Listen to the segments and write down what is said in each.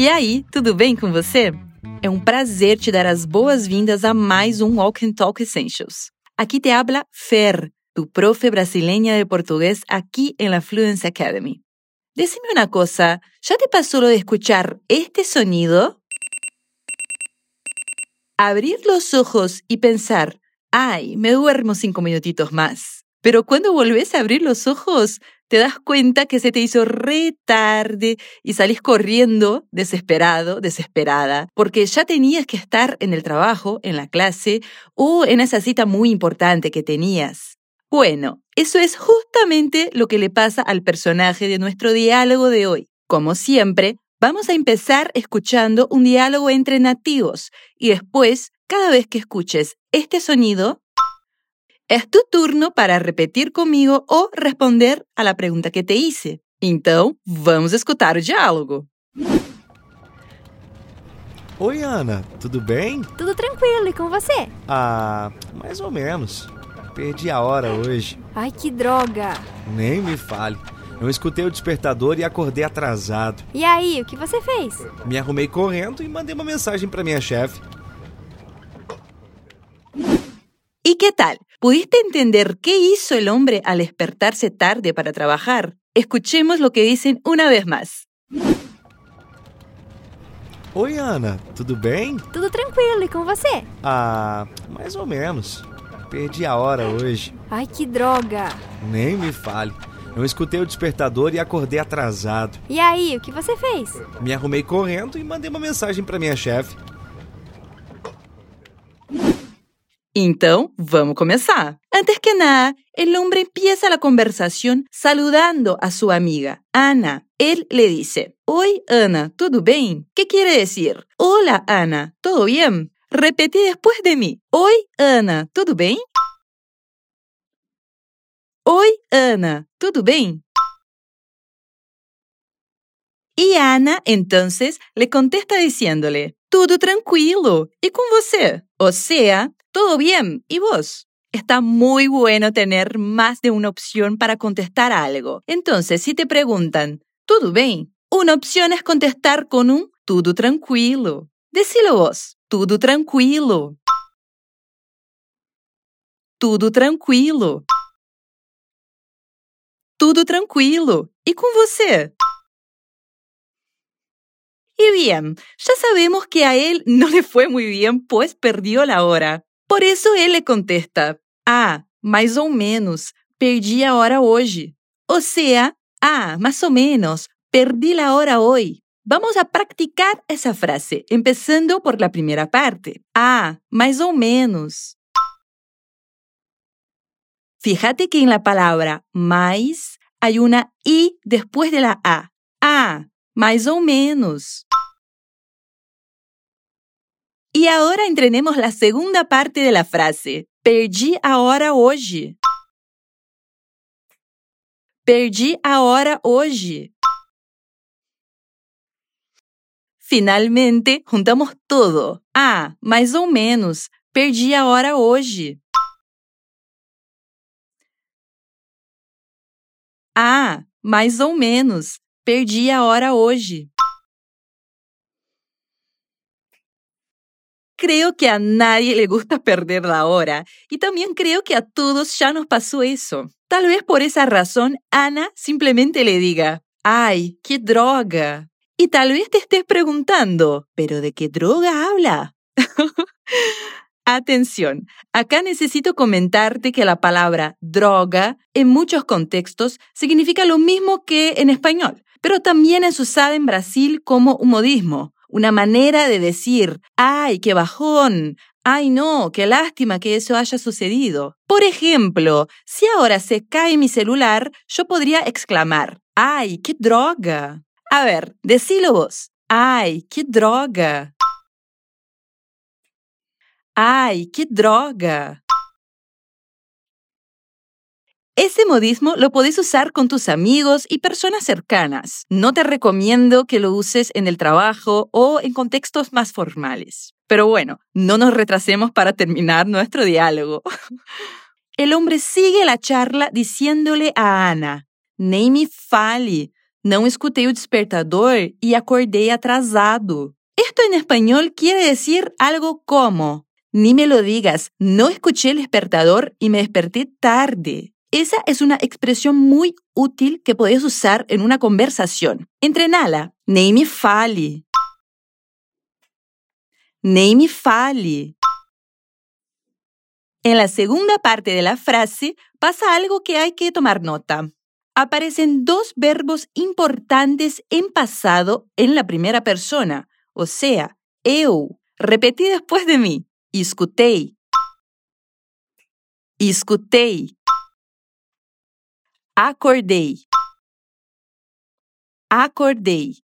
E aí, tudo bem com você? É um prazer te dar as boas-vindas a mais um Walk Talk Essentials. Aqui te habla Fer, tu profe brasileña de portugués aquí en la Fluency Academy. Decime una cosa, ¿ya te pasó lo de escuchar este sonido? Abrir los ojos y pensar, ay, me duermo cinco minutitos más. Pero cuando volvés a abrir los ojos, te das cuenta que se te hizo re tarde y salís corriendo, desesperado, desesperada, porque ya tenías que estar en el trabajo, en la clase o en esa cita muy importante que tenías. Bueno, eso es justamente lo que le pasa al personaje de nuestro diálogo de hoy. Como siempre, vamos a empezar escuchando un diálogo entre nativos y después, cada vez que escuches este sonido, es tu turno para repetir comigo ou responder a la pergunta que te hice. Então, vamos escutar o diálogo. Oi, Ana, tudo bem? Tudo tranquilo, e com você? Ah, mais ou menos. Perdi a hora hoje. Ai, que droga! Nem me fale. Eu escutei o despertador e acordei atrasado. E aí, o que você fez? Me arrumei correndo e mandei uma mensagem para minha chefe. ¿Y qué tal? ¿Pudiste entender qué hizo el hombre al despertarse tarde para trabajar? Escuchemos lo que dicen una vez más. Oi, Ana, tudo bem? Tudo tranquilo, e com você? Ah, mais ou menos. Perdi a hora hoje. Ai, que droga! Nem me fale. Eu escutei o despertador e acordei atrasado. E aí, o que você fez? Me arrumei correndo e mandei uma mensagem para minha chefe. Então, vamos começar. Antes que nada, el hombre empieza la conversación saludando a su amiga, Ana. Él le dice, Oi, Ana, ¿todo bien? ¿Qué quiere decir? Hola, Ana, ¿todo bien? Repetí después de mí. Oi, Ana, ¿todo bien? Oi, Ana, ¿todo bien? Y Ana entonces le contesta diciéndole, Tudo tranquilo. ¿Y con você? O sea, todo bien. ¿Y vos? Está muy bueno tener más de una opción para contestar algo. Entonces, si te preguntan, ¿todo bien? Una opción es contestar con un tudo tranquilo. Decilo vos, tudo tranquilo. Tudo tranquilo. Tudo tranquilo. ¿Y con você? Y bien, ya sabemos que a él no le fue muy bien, pues perdió la hora. Por eso él le contesta: Ah, mais ou menos, perdi a hora hoje. O sea, ah, más o menos, perdí la hora hoy. Vamos a practicar esa frase, empezando por la primera parte. Ah, mais ou menos. Fíjate que en la palabra mais hay una i después de la a. Ah, mais ou menos. Y ahora entrenemos la segunda parte de la frase. Perdi a hora hoje. Perdi a hora hoje. Finalmente, juntamos todo. Ah, mais ou menos. Perdi a hora hoje. Ah, mais ou menos. Perdi a hora hoje. Creo que a nadie le gusta perder la hora y también creo que a todos ya nos pasó eso. Tal vez por esa razón Ana simplemente le diga, ¡ay, qué droga! Y tal vez te estés preguntando, ¿pero de qué droga habla? Atención, acá necesito comentarte que la palabra droga en muchos contextos significa lo mismo que en español, pero también es usada en Brasil como un una manera de decir, ay, qué bajón, ay no, qué lástima que eso haya sucedido. Por ejemplo, si ahora se cae mi celular, yo podría exclamar, ay, qué droga. A ver, decilo vos, ay, qué droga. Ay, qué droga. Ese modismo lo podés usar con tus amigos y personas cercanas. No te recomiendo que lo uses en el trabajo o en contextos más formales. Pero bueno, no nos retrasemos para terminar nuestro diálogo. El hombre sigue la charla diciéndole a Ana, Neimi fali, não escutei o despertador e acordei atrasado. Esto en español quiere decir algo como, ni me lo digas, no escuché el despertador y me desperté tarde. Esa es una expresión muy útil que podés usar en una conversación. Entrenala. Nem me fale. Nem me. En la segunda parte de la frase pasa algo que hay que tomar nota. Aparecen dos verbos importantes en pasado en la primera persona, o sea, eu. Repetí después de mí. Escutei. Escutei. Acordei. Acordei.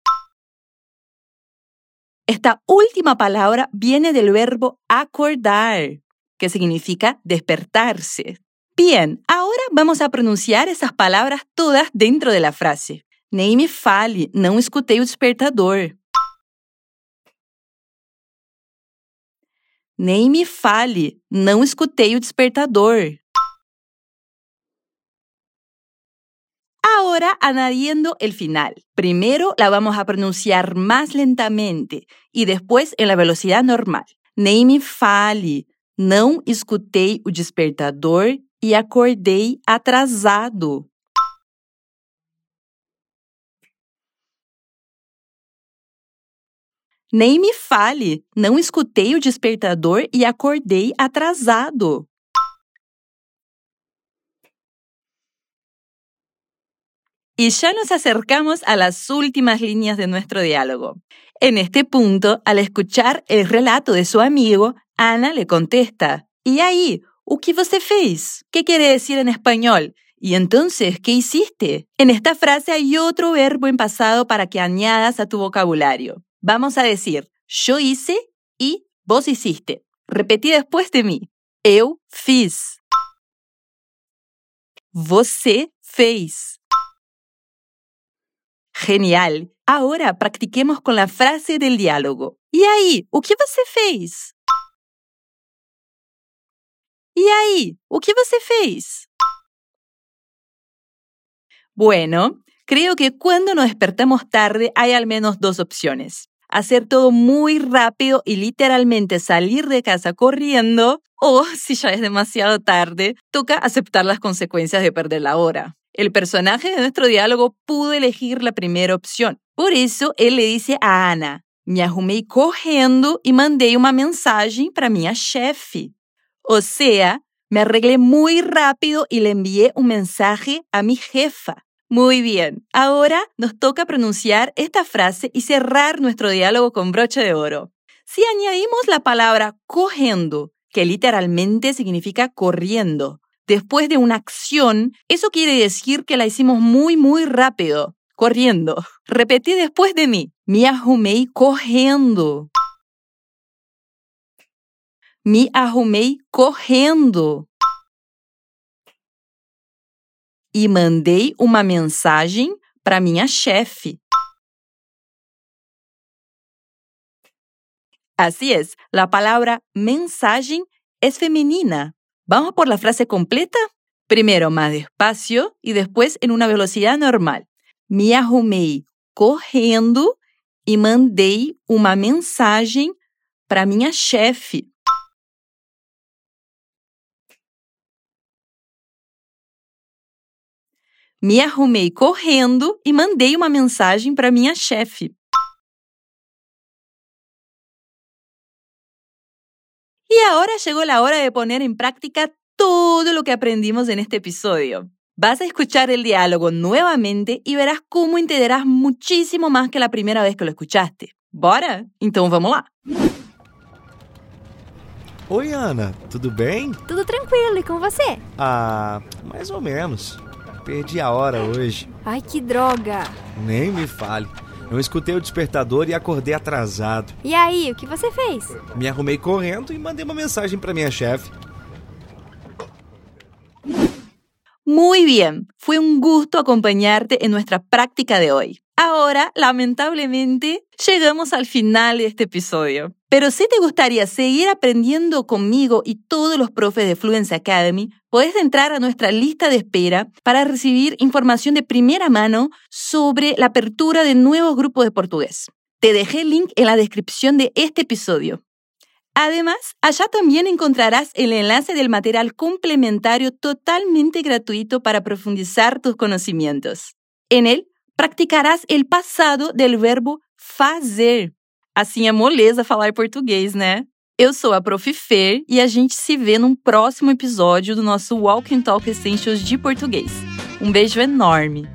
Esta última palabra viene del verbo acordar, que significa despertarse. Bien, ahora vamos a pronunciar esas palabras todas dentro de la frase. Nem me fale, não escutei o despertador. Nem me fale, não escutei o despertador. Ahora añadiendo el final. Primero la vamos a pronunciar más lentamente y después en la velocidad normal. Nem me fale, não escutei o despertador e acordei atrasado. Nem me fale, não escutei o despertador e acordei atrasado. Y ya nos acercamos a las últimas líneas de nuestro diálogo. En este punto, al escuchar el relato de su amigo, Ana le contesta, ¿Y ahí? ¿O que você? ¿Qué quiere decir en español? Y entonces, ¿qué hiciste? En esta frase hay otro verbo en pasado para que añadas a tu vocabulario. Vamos a decir, yo hice y vos hiciste. Repetí después de mí. Eu fiz. Você fez. Genial. Ahora practiquemos con la frase del diálogo. ¿Y ahí? ¿O que você fez? ¿Y ahí? ¿O que você fez? Bueno, creo que cuando nos despertamos tarde hay al menos dos opciones. Hacer todo muy rápido y literalmente salir de casa corriendo o, si ya es demasiado tarde, toca aceptar las consecuencias de perder la hora. El personaje de nuestro diálogo pudo elegir la primera opción. Por eso él le dice a Ana: Me arrumei correndo y mandei uma mensagem para minha chefe. O sea, me arreglé muy rápido y le envié un mensaje a mi jefa. Muy bien, ahora nos toca pronunciar esta frase y cerrar nuestro diálogo con broche de oro. Si añadimos la palabra corriendo, que literalmente significa corriendo, después de una acción, eso quiere decir que la hicimos muy, muy rápido, corriendo. Repetí después de mí. Me arrumei correndo. Me arrumei correndo. E mandei uma mensagem para minha chefe. Así es, la palabra mensaje es femenina. Vamos por la frase completa. Primero más despacio y después en una velocidad normal. Me arrumei correndo e mandei uma mensagem para minha chefe. Me arrumei correndo e mandei uma mensagem para minha chefe. Ahora llegó la hora de poner en práctica todo lo que aprendimos en este episodio. Vas a escuchar el diálogo nuevamente y verás cómo entenderás muchísimo más que la primera vez que lo escuchaste. Bora? Então vamos lá! Oi, Ana, tudo bem? Tudo tranquilo, e com você? Ah, mais ou menos. Perdi a hora hoje. Ai, que droga! Nem me fale. Eu escutei o despertador e acordei atrasado. E aí, o que você fez? Me arrumei correndo e mandei uma mensagem para minha chefe. Muy bien, fue un gusto acompañarte en nuestra práctica de hoy. Ahora, lamentablemente, llegamos al final de este episodio. Pero si te gustaría seguir aprendiendo conmigo y todos los profes de Fluency Academy, puedes entrar a nuestra lista de espera para recibir información de primera mano sobre la apertura de nuevos grupos de portugués. Te dejé el link en la descripción de este episodio. Además, allá también encontrarás el enlace del material complementario totalmente gratuito para profundizar tus conocimientos. En él praticarás el pasado del verbo fazer. Assim é moleza falar português, né? Eu sou a Prof. Fer e a gente se vê num próximo episódio do nosso Walk and Talk Essentials de português. Um beijo enorme!